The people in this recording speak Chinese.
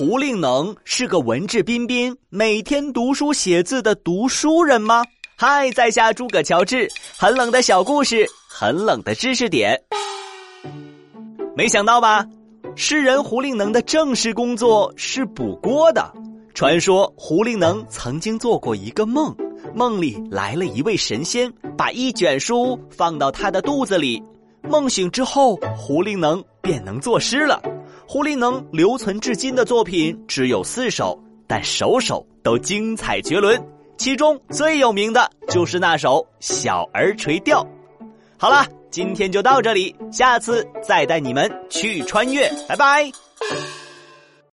胡令能是个文质彬彬、每天读书写字的读书人吗？嗨，在下诸葛乔治，很冷的小故事，很冷的知识点。没想到吧？诗人胡令能的正式工作是补锅的。传说胡令能曾经做过一个梦，梦里来了一位神仙，把一卷书放到他的肚子里。梦醒之后，胡令能便能作诗了。胡令能留存至今的作品只有四首，但首首都精彩绝伦。其中最有名的就是那首《小儿垂钓》。好了，今天就到这里，下次再带你们去穿越，拜拜。